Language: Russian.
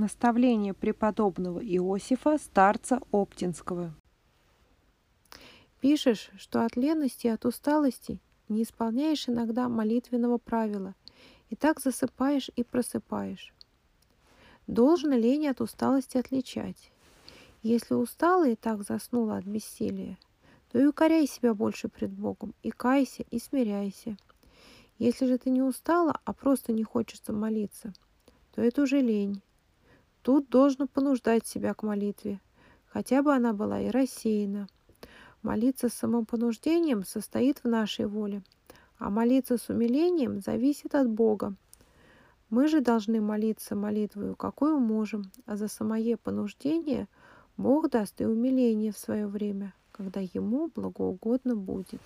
Наставление преподобного Иосифа, старца Оптинского. Пишешь, что от лености и от усталости не исполняешь иногда молитвенного правила, и так засыпаешь и просыпаешь. Должно лень от усталости отличать. Если устала и так заснула от бессилия, то и укоряй себя больше пред Богом, и кайся, и смиряйся. Если же ты не устала, а просто не хочется молиться, то это уже лень. Тут должно понуждать себя к молитве, хотя бы она была и рассеяна. Молиться с самопонуждением состоит в нашей воле, а молиться с умилением зависит от Бога. Мы же должны молиться молитвою, какую можем, а за самое понуждение Бог даст и умиление в свое время, когда Ему благоугодно будет.